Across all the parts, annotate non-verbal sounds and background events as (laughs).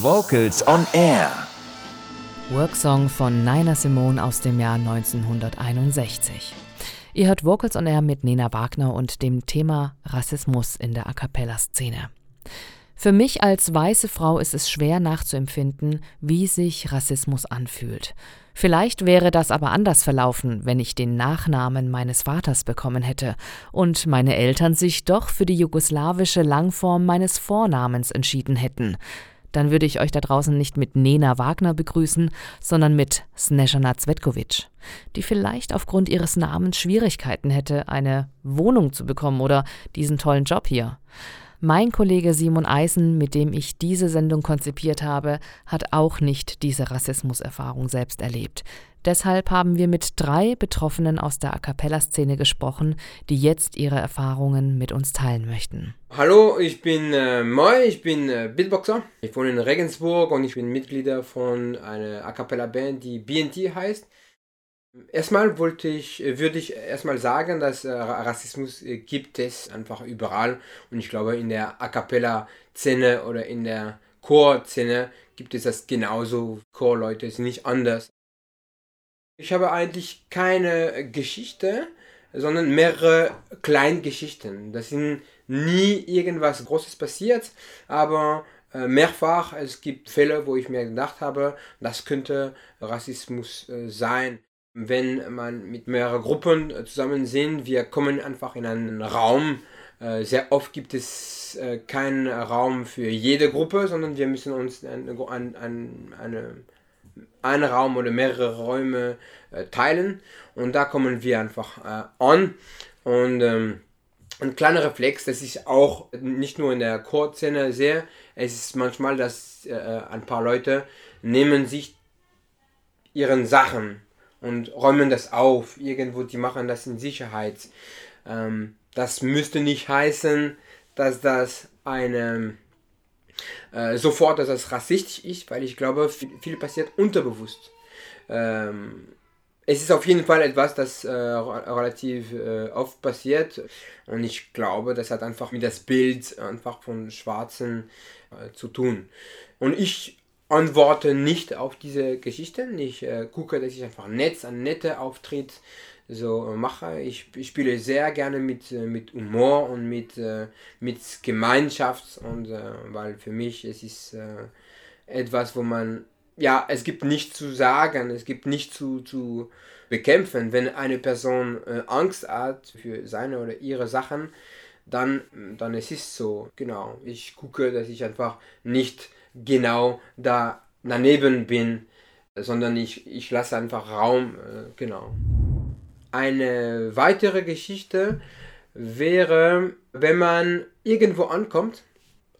Vocals on Air. Worksong von Nina Simone aus dem Jahr 1961. Ihr hört Vocals on Air mit Nena Wagner und dem Thema Rassismus in der A cappella-Szene. Für mich als weiße Frau ist es schwer nachzuempfinden, wie sich Rassismus anfühlt. Vielleicht wäre das aber anders verlaufen, wenn ich den Nachnamen meines Vaters bekommen hätte und meine Eltern sich doch für die jugoslawische Langform meines Vornamens entschieden hätten dann würde ich euch da draußen nicht mit Nena Wagner begrüßen, sondern mit Snežana Cvetkovic, die vielleicht aufgrund ihres Namens Schwierigkeiten hätte, eine Wohnung zu bekommen oder diesen tollen Job hier. Mein Kollege Simon Eisen, mit dem ich diese Sendung konzipiert habe, hat auch nicht diese Rassismuserfahrung selbst erlebt. Deshalb haben wir mit drei Betroffenen aus der A cappella-Szene gesprochen, die jetzt ihre Erfahrungen mit uns teilen möchten. Hallo, ich bin äh, Moy, ich bin äh, Beatboxer. Ich wohne in Regensburg und ich bin Mitglied von einer A cappella-Band, die BNT heißt. Erstmal wollte ich, äh, würde ich erstmal sagen, dass äh, Rassismus äh, gibt es einfach überall und ich glaube in der A cappella-Szene oder in der Chor-Szene gibt es das genauso. Chorleute sind nicht anders. Ich habe eigentlich keine Geschichte, sondern mehrere Kleingeschichten. Das sind nie irgendwas Großes passiert, aber mehrfach, es gibt Fälle, wo ich mir gedacht habe, das könnte Rassismus sein wenn man mit mehreren Gruppen äh, zusammen sind, wir kommen einfach in einen Raum. Äh, sehr oft gibt es äh, keinen Raum für jede Gruppe, sondern wir müssen uns einen ein, eine, einen Raum oder mehrere Räume teilen. Und da kommen wir einfach an. Und ähm, ein kleiner Reflex, das ist auch nicht nur in der Chorszene sehr, es ist manchmal, dass ein paar Leute nehmen sich ihren Sachen und räumen das auf. Irgendwo, die machen das in Sicherheit. Ähm, das müsste nicht heißen, dass das eine äh, sofort, dass das rassistisch ist, weil ich glaube, viel, viel passiert unterbewusst. Ähm, es ist auf jeden Fall etwas, das äh, relativ äh, oft passiert und ich glaube, das hat einfach mit das Bild einfach von Schwarzen äh, zu tun. Und ich antworte nicht auf diese Geschichten. Ich äh, gucke, dass ich einfach nett, ein netter Auftritt so äh, mache. Ich, ich, spiele sehr gerne mit, äh, mit Humor und mit, äh, mit Gemeinschaft und weil für mich es ist etwas, wo man ja, es gibt nichts zu sagen, es gibt nichts zu, zu bekämpfen. Wenn eine Person Angst hat für seine oder ihre Sachen, dann, dann es ist so, genau. Ich gucke, dass ich einfach nicht genau da daneben bin, sondern ich, ich lasse einfach Raum, äh, genau. Eine weitere Geschichte wäre, wenn man irgendwo ankommt,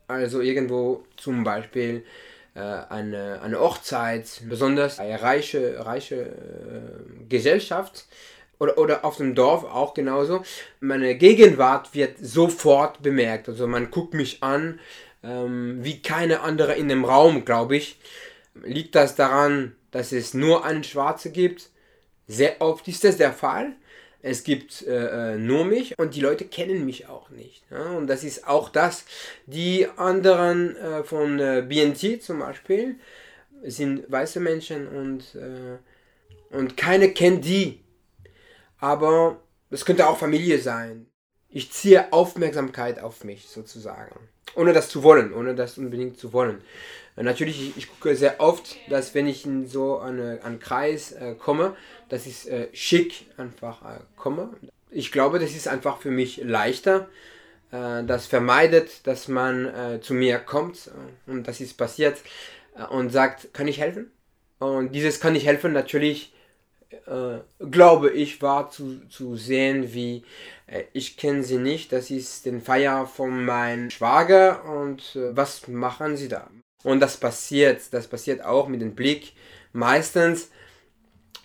also irgendwo zum Beispiel äh, eine, eine Hochzeit, besonders eine reiche, reiche äh, Gesellschaft, oder, oder auf dem Dorf auch genauso. Meine Gegenwart wird sofort bemerkt. Also man guckt mich an, ähm, wie keine andere in dem Raum, glaube ich. Liegt das daran, dass es nur einen Schwarze gibt? Sehr oft ist das der Fall. Es gibt äh, äh nur mich und die Leute kennen mich auch nicht. Ja? Und das ist auch das, die anderen äh, von äh, BNT zum Beispiel sind weiße Menschen und, äh, und keine kennt die. Aber es könnte auch Familie sein. Ich ziehe Aufmerksamkeit auf mich sozusagen ohne das zu wollen, ohne das unbedingt zu wollen. Äh, natürlich, ich, ich, gucke sehr oft, dass wenn ich in so eine, einen Kreis äh, komme, dass ich äh, schick einfach äh, komme. Ich glaube, das ist einfach für mich leichter. Äh, das vermeidet, dass man äh, zu mir kommt und das ist passiert und sagt, kann ich helfen? Und dieses kann ich helfen natürlich äh, glaube ich, war zu, zu sehen, wie äh, ich kenne sie nicht, das ist den Feier von meinem Schwager und äh, was machen sie da? Und das passiert, das passiert auch mit dem Blick. Meistens,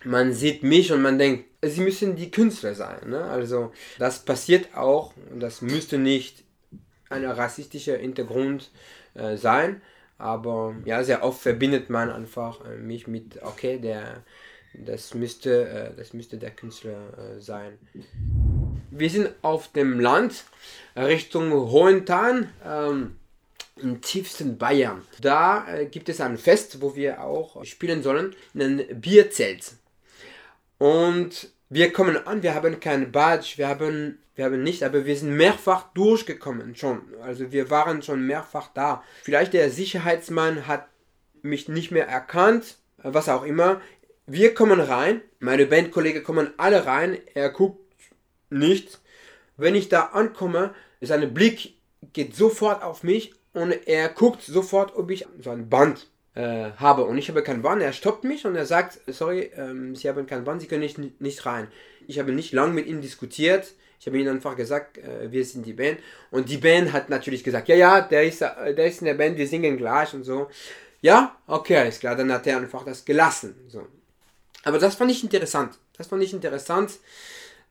man sieht mich und man denkt, sie müssen die Künstler sein. Ne? Also das passiert auch und das müsste nicht ein rassistischer Hintergrund äh, sein. Aber ja, sehr oft verbindet man einfach äh, mich mit, okay, der, das müsste, äh, das müsste der Künstler äh, sein. Wir sind auf dem Land Richtung Hohentan. Ähm, im tiefsten Bayern. Da äh, gibt es ein Fest, wo wir auch spielen sollen, in einem Bierzelt. Und wir kommen an, wir haben kein Badge, wir haben, wir haben nicht, aber wir sind mehrfach durchgekommen schon. Also wir waren schon mehrfach da. Vielleicht der Sicherheitsmann hat mich nicht mehr erkannt, was auch immer. Wir kommen rein, meine Bandkollegen kommen alle rein, er guckt nicht. Wenn ich da ankomme, sein Blick geht sofort auf mich und er guckt sofort, ob ich so ein Band äh, habe. Und ich habe kein Band. Er stoppt mich und er sagt, sorry, ähm, Sie haben kein Band, Sie können nicht, nicht rein. Ich habe nicht lange mit ihm diskutiert. Ich habe ihm einfach gesagt, äh, wir sind die Band. Und die Band hat natürlich gesagt, ja, ja, der ist, äh, der ist in der Band, wir singen gleich und so. Ja, okay, alles klar. Dann hat er einfach das gelassen. So. Aber das fand ich interessant. Das fand ich interessant,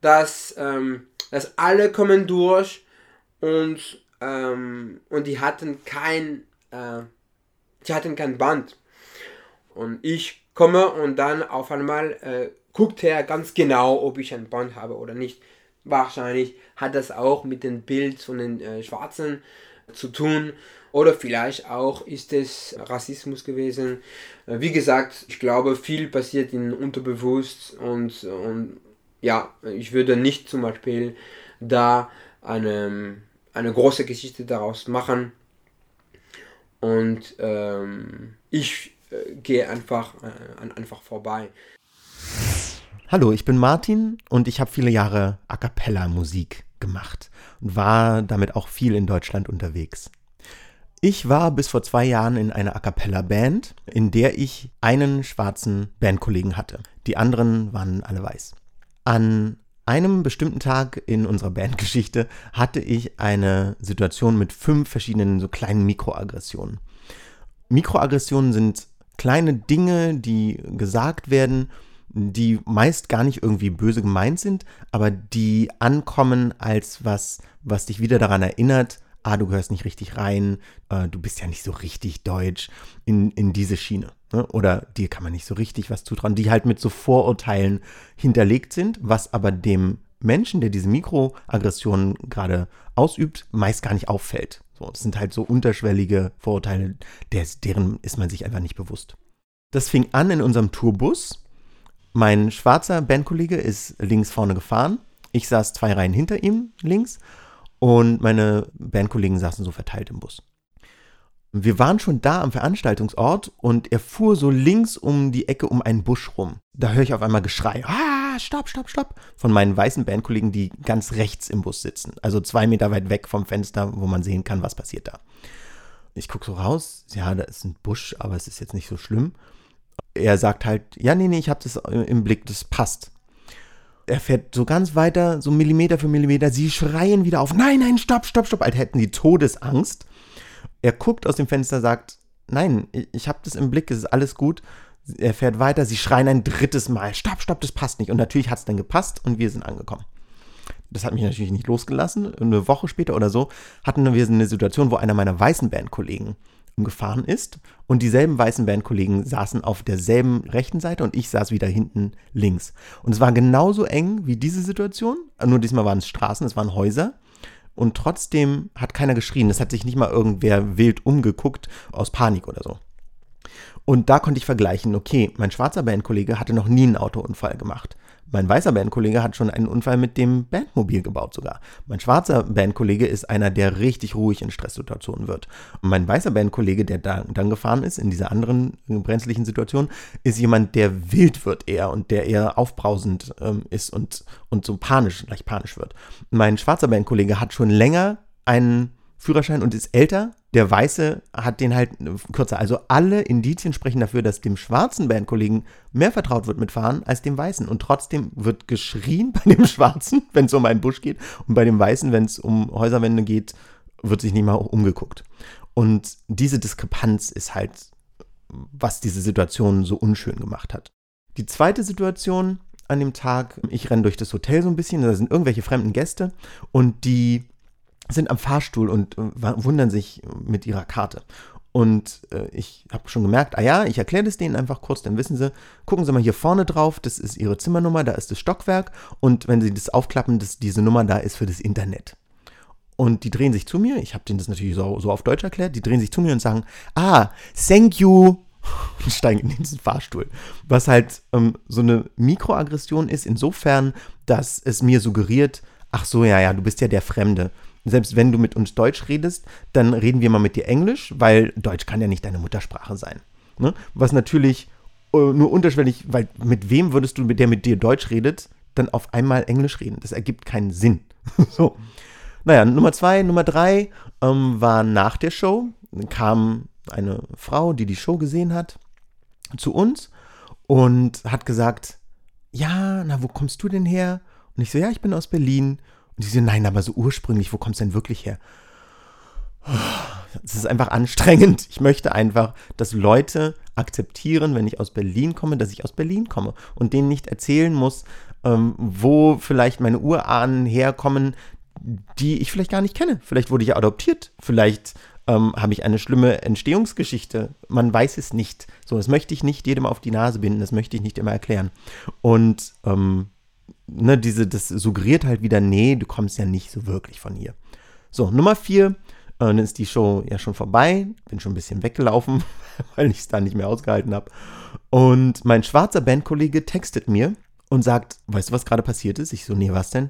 dass, ähm, dass alle kommen durch und ähm, und die hatten kein, äh, die hatten kein Band. Und ich komme und dann auf einmal äh, guckt er ganz genau, ob ich ein Band habe oder nicht. Wahrscheinlich hat das auch mit dem Bild von den äh, Schwarzen zu tun. Oder vielleicht auch ist es Rassismus gewesen. Äh, wie gesagt, ich glaube, viel passiert in Unterbewusst und, und ja, ich würde nicht zum Beispiel da eine eine große Geschichte daraus machen. Und ähm, ich äh, gehe einfach, äh, einfach vorbei. Hallo, ich bin Martin und ich habe viele Jahre A cappella Musik gemacht und war damit auch viel in Deutschland unterwegs. Ich war bis vor zwei Jahren in einer A cappella Band, in der ich einen schwarzen Bandkollegen hatte. Die anderen waren alle weiß. An einem bestimmten Tag in unserer Bandgeschichte hatte ich eine Situation mit fünf verschiedenen so kleinen Mikroaggressionen. Mikroaggressionen sind kleine Dinge, die gesagt werden, die meist gar nicht irgendwie böse gemeint sind, aber die ankommen als was, was dich wieder daran erinnert, ah, du gehörst nicht richtig rein, äh, du bist ja nicht so richtig deutsch, in, in diese Schiene. Ne? Oder dir kann man nicht so richtig was zutrauen, die halt mit so Vorurteilen hinterlegt sind, was aber dem Menschen, der diese Mikroaggressionen gerade ausübt, meist gar nicht auffällt. So, das sind halt so unterschwellige Vorurteile, der, deren ist man sich einfach nicht bewusst. Das fing an in unserem Tourbus. Mein schwarzer Bandkollege ist links vorne gefahren. Ich saß zwei Reihen hinter ihm links und meine Bandkollegen saßen so verteilt im Bus. Wir waren schon da am Veranstaltungsort und er fuhr so links um die Ecke um einen Busch rum. Da höre ich auf einmal Geschrei. Ah, stopp, stopp, stopp. Von meinen weißen Bandkollegen, die ganz rechts im Bus sitzen. Also zwei Meter weit weg vom Fenster, wo man sehen kann, was passiert da. Ich gucke so raus. Ja, da ist ein Busch, aber es ist jetzt nicht so schlimm. Er sagt halt, ja, nee, nee, ich habe das im Blick, das passt er fährt so ganz weiter, so Millimeter für Millimeter. Sie schreien wieder auf: Nein, nein, stopp, stopp, stopp, als hätten sie Todesangst. Er guckt aus dem Fenster, sagt: Nein, ich, habe das im Blick, es ist alles gut. Er fährt weiter, sie schreien ein drittes Mal: Stopp, stopp, das passt nicht. Und natürlich hat es dann gepasst und wir sind angekommen. Das hat mich natürlich nicht losgelassen. Eine Woche später oder so hatten wir eine Situation, wo einer meiner weißen Bandkollegen gefahren ist und dieselben weißen Bandkollegen saßen auf derselben rechten Seite und ich saß wieder hinten links. Und es war genauso eng wie diese Situation, nur diesmal waren es Straßen, es waren Häuser und trotzdem hat keiner geschrien. Es hat sich nicht mal irgendwer wild umgeguckt aus Panik oder so. Und da konnte ich vergleichen, okay, mein schwarzer Bandkollege hatte noch nie einen Autounfall gemacht. Mein weißer Bandkollege hat schon einen Unfall mit dem Bandmobil gebaut sogar. Mein schwarzer Bandkollege ist einer, der richtig ruhig in Stresssituationen wird. Und mein weißer Bandkollege, der da, dann gefahren ist in dieser anderen brenzlichen Situation, ist jemand, der wild wird eher und der eher aufbrausend ähm, ist und, und so panisch, leicht panisch wird. Mein schwarzer Bandkollege hat schon länger einen Führerschein und ist älter. Der Weiße hat den halt kürzer. Also alle Indizien sprechen dafür, dass dem schwarzen Bandkollegen mehr vertraut wird mit Fahren als dem Weißen. Und trotzdem wird geschrien bei dem Schwarzen, (laughs) wenn es um einen Busch geht. Und bei dem Weißen, wenn es um Häuserwände geht, wird sich nicht mal umgeguckt. Und diese Diskrepanz ist halt, was diese Situation so unschön gemacht hat. Die zweite Situation an dem Tag, ich renne durch das Hotel so ein bisschen, da sind irgendwelche fremden Gäste und die sind am Fahrstuhl und äh, wundern sich mit ihrer Karte. Und äh, ich habe schon gemerkt, ah ja, ich erkläre das denen einfach kurz, dann wissen sie, gucken Sie mal hier vorne drauf, das ist Ihre Zimmernummer, da ist das Stockwerk und wenn Sie das aufklappen, dass diese Nummer da ist für das Internet. Und die drehen sich zu mir, ich habe denen das natürlich so, so auf Deutsch erklärt, die drehen sich zu mir und sagen, ah, thank you, (laughs) und steigen in diesen Fahrstuhl. Was halt ähm, so eine Mikroaggression ist, insofern, dass es mir suggeriert, ach so, ja, ja, du bist ja der Fremde. Selbst wenn du mit uns Deutsch redest, dann reden wir mal mit dir Englisch, weil Deutsch kann ja nicht deine Muttersprache sein. Ne? Was natürlich äh, nur unterschwellig, weil mit wem würdest du, mit der mit dir Deutsch redet, dann auf einmal Englisch reden? Das ergibt keinen Sinn. (laughs) so. Naja, Nummer zwei, Nummer drei ähm, war nach der Show. Kam eine Frau, die die Show gesehen hat, zu uns und hat gesagt, ja, na, wo kommst du denn her? Und ich so, ja, ich bin aus Berlin. Und sie so, nein, aber so ursprünglich, wo kommst du denn wirklich her? Es ist einfach anstrengend. Ich möchte einfach, dass Leute akzeptieren, wenn ich aus Berlin komme, dass ich aus Berlin komme und denen nicht erzählen muss, ähm, wo vielleicht meine Urahnen herkommen, die ich vielleicht gar nicht kenne. Vielleicht wurde ich adoptiert, vielleicht ähm, habe ich eine schlimme Entstehungsgeschichte. Man weiß es nicht. So, das möchte ich nicht jedem auf die Nase binden, das möchte ich nicht immer erklären. Und ähm, ne, diese, das suggeriert halt wieder, nee, du kommst ja nicht so wirklich von hier. So, Nummer vier, äh, dann ist die Show ja schon vorbei, bin schon ein bisschen weggelaufen, (laughs) weil ich es da nicht mehr ausgehalten habe. Und mein schwarzer Bandkollege textet mir und sagt, weißt du, was gerade passiert ist? Ich so, nee, was denn?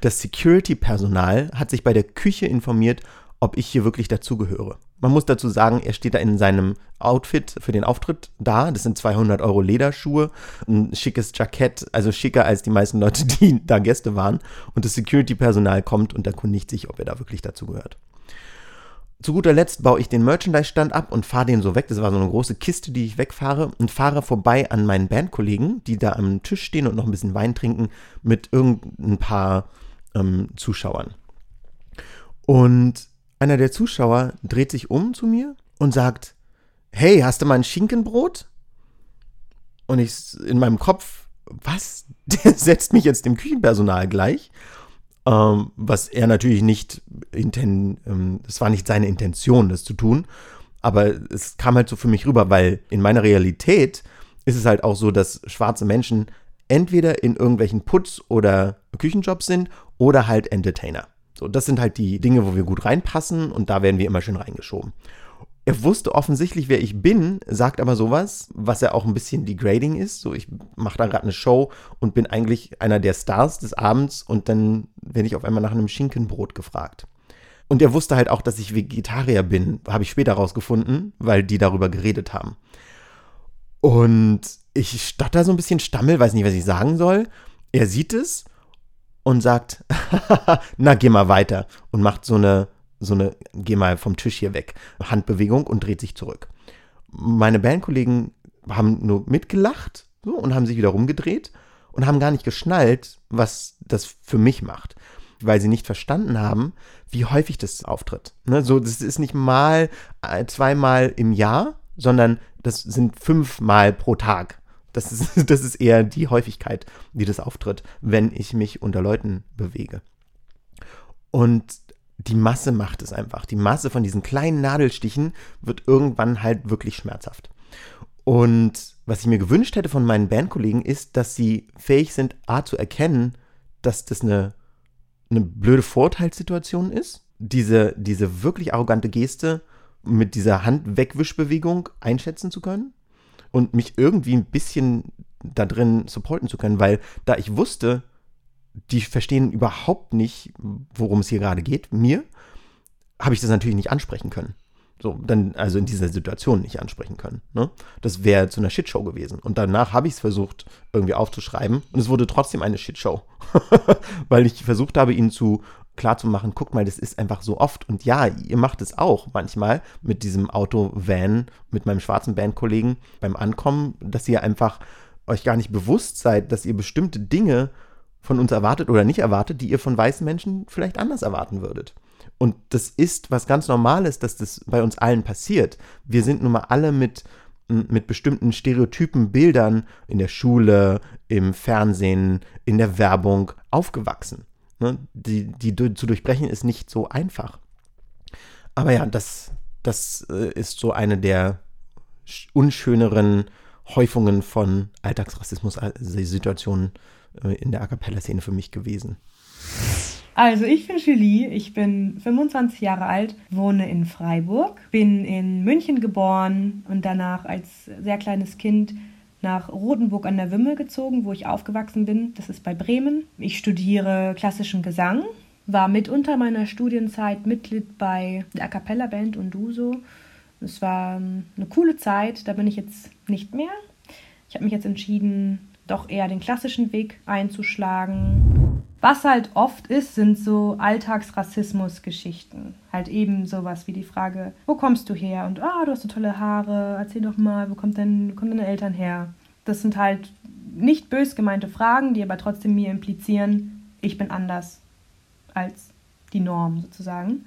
Das Security-Personal hat sich bei der Küche informiert, ob ich hier wirklich dazugehöre. Man muss dazu sagen, er steht da in seinem Outfit für den Auftritt da. Das sind 200 Euro Lederschuhe, ein schickes Jackett, also schicker als die meisten Leute, (laughs) die da Gäste waren. Und das Security-Personal kommt und erkundigt sich, ob er da wirklich dazugehört. Zu guter Letzt baue ich den Merchandise-Stand ab und fahre den so weg. Das war so eine große Kiste, die ich wegfahre und fahre vorbei an meinen Bandkollegen, die da am Tisch stehen und noch ein bisschen Wein trinken mit irgendein paar ähm, Zuschauern. Und einer der Zuschauer dreht sich um zu mir und sagt, hey, hast du mal ein Schinkenbrot? Und ich in meinem Kopf, was? (laughs) Der setzt mich jetzt dem Küchenpersonal gleich. Ähm, was er natürlich nicht, inten, ähm, das war nicht seine Intention, das zu tun. Aber es kam halt so für mich rüber, weil in meiner Realität ist es halt auch so, dass schwarze Menschen entweder in irgendwelchen Putz- oder Küchenjobs sind oder halt Entertainer. So, das sind halt die Dinge, wo wir gut reinpassen und da werden wir immer schön reingeschoben. Er wusste offensichtlich, wer ich bin, sagt aber sowas, was ja auch ein bisschen degrading ist. So, ich mache da gerade eine Show und bin eigentlich einer der Stars des Abends und dann werde ich auf einmal nach einem Schinkenbrot gefragt. Und er wusste halt auch, dass ich Vegetarier bin, habe ich später rausgefunden, weil die darüber geredet haben. Und ich stotter so ein bisschen, stammel, weiß nicht, was ich sagen soll. Er sieht es und sagt, (laughs) na, geh mal weiter und macht so eine, so eine, geh mal vom Tisch hier weg, Handbewegung und dreht sich zurück. Meine Bandkollegen haben nur mitgelacht so, und haben sich wieder rumgedreht und haben gar nicht geschnallt, was das für mich macht. Weil sie nicht verstanden haben, wie häufig das auftritt. Ne, so, das ist nicht mal äh, zweimal im Jahr, sondern das sind fünfmal pro Tag. Das ist, (laughs) das ist eher die Häufigkeit, wie das auftritt, wenn ich mich unter Leuten bewege. Und die Masse macht es einfach. Die Masse von diesen kleinen Nadelstichen wird irgendwann halt wirklich schmerzhaft. Und was ich mir gewünscht hätte von meinen Bandkollegen ist, dass sie fähig sind, A zu erkennen, dass das eine, eine blöde Vorteilssituation ist. Diese, diese wirklich arrogante Geste mit dieser Handwegwischbewegung einschätzen zu können und mich irgendwie ein bisschen da drin supporten zu können, weil da ich wusste, die verstehen überhaupt nicht, worum es hier gerade geht, mir, habe ich das natürlich nicht ansprechen können. So, dann, also in dieser Situation nicht ansprechen können. Ne? Das wäre zu einer Shitshow gewesen. Und danach habe ich es versucht, irgendwie aufzuschreiben. Und es wurde trotzdem eine Shitshow. (laughs) Weil ich versucht habe, ihnen zu klar zu machen, guck mal, das ist einfach so oft. Und ja, ihr macht es auch manchmal mit diesem Auto-Van, mit meinem schwarzen Bandkollegen beim Ankommen, dass ihr einfach euch gar nicht bewusst seid, dass ihr bestimmte Dinge von uns erwartet oder nicht erwartet, die ihr von weißen Menschen vielleicht anders erwarten würdet. Und das ist was ganz Normales, dass das bei uns allen passiert. Wir sind nun mal alle mit, mit bestimmten Stereotypen, Bildern in der Schule, im Fernsehen, in der Werbung aufgewachsen. Ne? Die, die zu durchbrechen ist nicht so einfach. Aber ja, das, das äh, ist so eine der unschöneren Häufungen von Alltagsrassismus-Situationen äh, in der A Cappella-Szene für mich gewesen. Also, ich bin Julie, ich bin 25 Jahre alt, wohne in Freiburg, bin in München geboren und danach als sehr kleines Kind nach Rotenburg an der Wümme gezogen, wo ich aufgewachsen bin. Das ist bei Bremen. Ich studiere klassischen Gesang, war mitunter meiner Studienzeit Mitglied bei der A Cappella Band und Duso. Es war eine coole Zeit, da bin ich jetzt nicht mehr. Ich habe mich jetzt entschieden, doch eher den klassischen Weg einzuschlagen. Was halt oft ist, sind so Alltagsrassismus-Geschichten. Halt eben sowas wie die Frage, wo kommst du her? Und ah, du hast so tolle Haare, erzähl doch mal, wo kommt denn, wo kommen deine Eltern her? Das sind halt nicht bös gemeinte Fragen, die aber trotzdem mir implizieren, ich bin anders als die Norm sozusagen.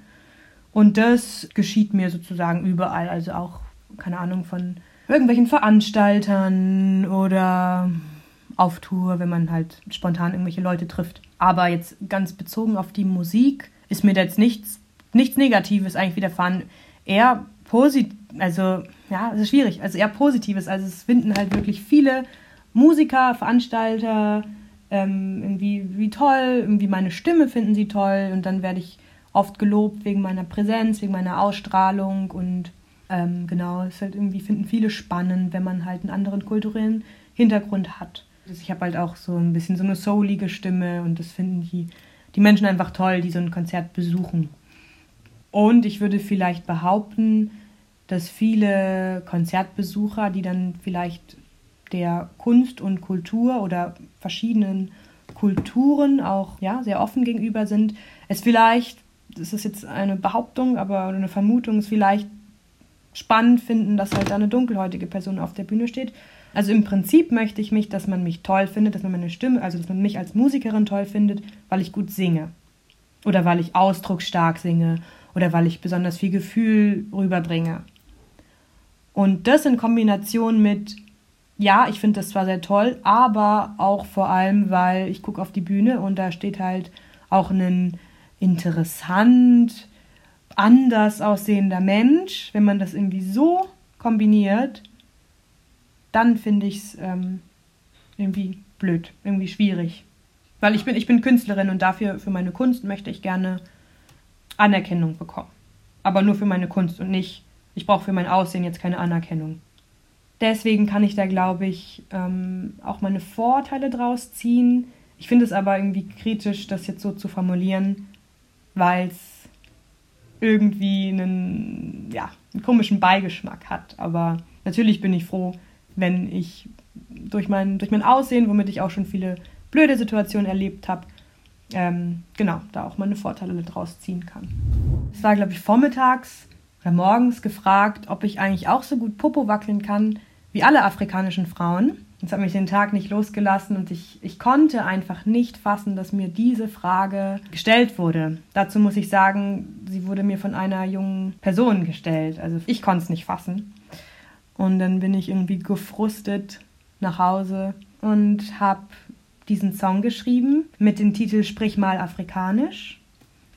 Und das geschieht mir sozusagen überall, also auch, keine Ahnung, von irgendwelchen Veranstaltern oder auf Tour, wenn man halt spontan irgendwelche Leute trifft. Aber jetzt ganz bezogen auf die Musik ist mir jetzt nichts, nichts Negatives eigentlich widerfahren. Eher positiv, also ja, es ist schwierig, also eher Positives. Also es finden halt wirklich viele Musiker, Veranstalter, ähm, irgendwie wie toll, irgendwie meine Stimme finden sie toll und dann werde ich oft gelobt wegen meiner Präsenz, wegen meiner Ausstrahlung und ähm, genau, es halt irgendwie finden viele spannend, wenn man halt einen anderen kulturellen Hintergrund hat. Ich habe halt auch so ein bisschen so eine soulige Stimme und das finden die, die Menschen einfach toll, die so ein Konzert besuchen. Und ich würde vielleicht behaupten, dass viele Konzertbesucher, die dann vielleicht der Kunst und Kultur oder verschiedenen Kulturen auch ja, sehr offen gegenüber sind, es vielleicht, das ist jetzt eine Behauptung, aber eine Vermutung, es vielleicht spannend finden, dass halt da eine dunkelhäutige Person auf der Bühne steht also im Prinzip möchte ich mich, dass man mich toll findet, dass man meine Stimme, also dass man mich als Musikerin toll findet, weil ich gut singe. Oder weil ich ausdrucksstark singe. Oder weil ich besonders viel Gefühl rüberbringe. Und das in Kombination mit, ja, ich finde das zwar sehr toll, aber auch vor allem, weil ich gucke auf die Bühne und da steht halt auch ein interessant, anders aussehender Mensch. Wenn man das irgendwie so kombiniert, dann finde ich es ähm, irgendwie blöd, irgendwie schwierig. Weil ich bin, ich bin Künstlerin und dafür, für meine Kunst möchte ich gerne Anerkennung bekommen. Aber nur für meine Kunst und nicht, ich brauche für mein Aussehen jetzt keine Anerkennung. Deswegen kann ich da, glaube ich, ähm, auch meine Vorteile draus ziehen. Ich finde es aber irgendwie kritisch, das jetzt so zu formulieren, weil es irgendwie einen, ja, einen komischen Beigeschmack hat. Aber natürlich bin ich froh, wenn ich durch mein, durch mein Aussehen, womit ich auch schon viele blöde Situationen erlebt habe, ähm, genau, da auch meine Vorteile daraus ziehen kann. Es war, glaube ich, vormittags oder morgens gefragt, ob ich eigentlich auch so gut Popo wackeln kann wie alle afrikanischen Frauen. Das hat mich den Tag nicht losgelassen und ich, ich konnte einfach nicht fassen, dass mir diese Frage gestellt wurde. Dazu muss ich sagen, sie wurde mir von einer jungen Person gestellt. Also ich konnte es nicht fassen. Und dann bin ich irgendwie gefrustet nach Hause und habe diesen Song geschrieben mit dem Titel Sprich mal Afrikanisch.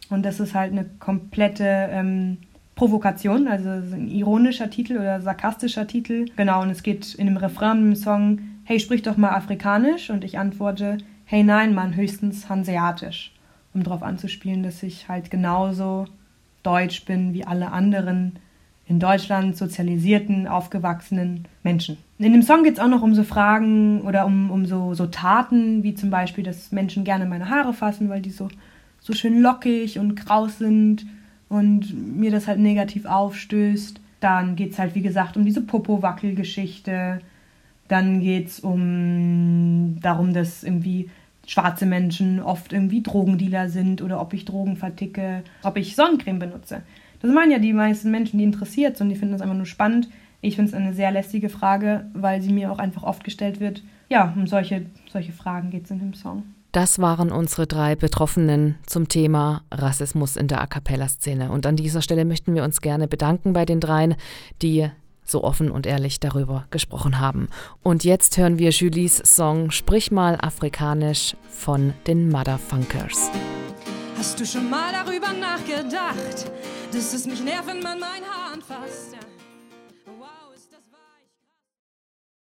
Und das ist halt eine komplette ähm, Provokation, also ein ironischer Titel oder sarkastischer Titel. Genau, und es geht in dem Refrain im Song, hey, sprich doch mal Afrikanisch. Und ich antworte, hey, nein, Mann, höchstens Hanseatisch. Um darauf anzuspielen, dass ich halt genauso deutsch bin wie alle anderen in Deutschland sozialisierten, aufgewachsenen Menschen. In dem Song geht es auch noch um so Fragen oder um, um so, so Taten, wie zum Beispiel, dass Menschen gerne meine Haare fassen, weil die so, so schön lockig und kraus sind und mir das halt negativ aufstößt. Dann geht es halt, wie gesagt, um diese Popo-Wackel-Geschichte. Dann geht es um darum, dass irgendwie schwarze Menschen oft irgendwie Drogendealer sind oder ob ich Drogen verticke, ob ich Sonnencreme benutze. Das meinen ja die meisten Menschen, die interessiert sind, die finden das einfach nur spannend. Ich finde es eine sehr lästige Frage, weil sie mir auch einfach oft gestellt wird. Ja, um solche, solche Fragen geht es in dem Song. Das waren unsere drei Betroffenen zum Thema Rassismus in der A cappella-Szene. Und an dieser Stelle möchten wir uns gerne bedanken bei den dreien, die so offen und ehrlich darüber gesprochen haben. Und jetzt hören wir Julies Song Sprich mal afrikanisch von den Motherfunkers. Hast du schon mal darüber nachgedacht, dass es mich nervt, wenn man mein Haar anfasst? Ja.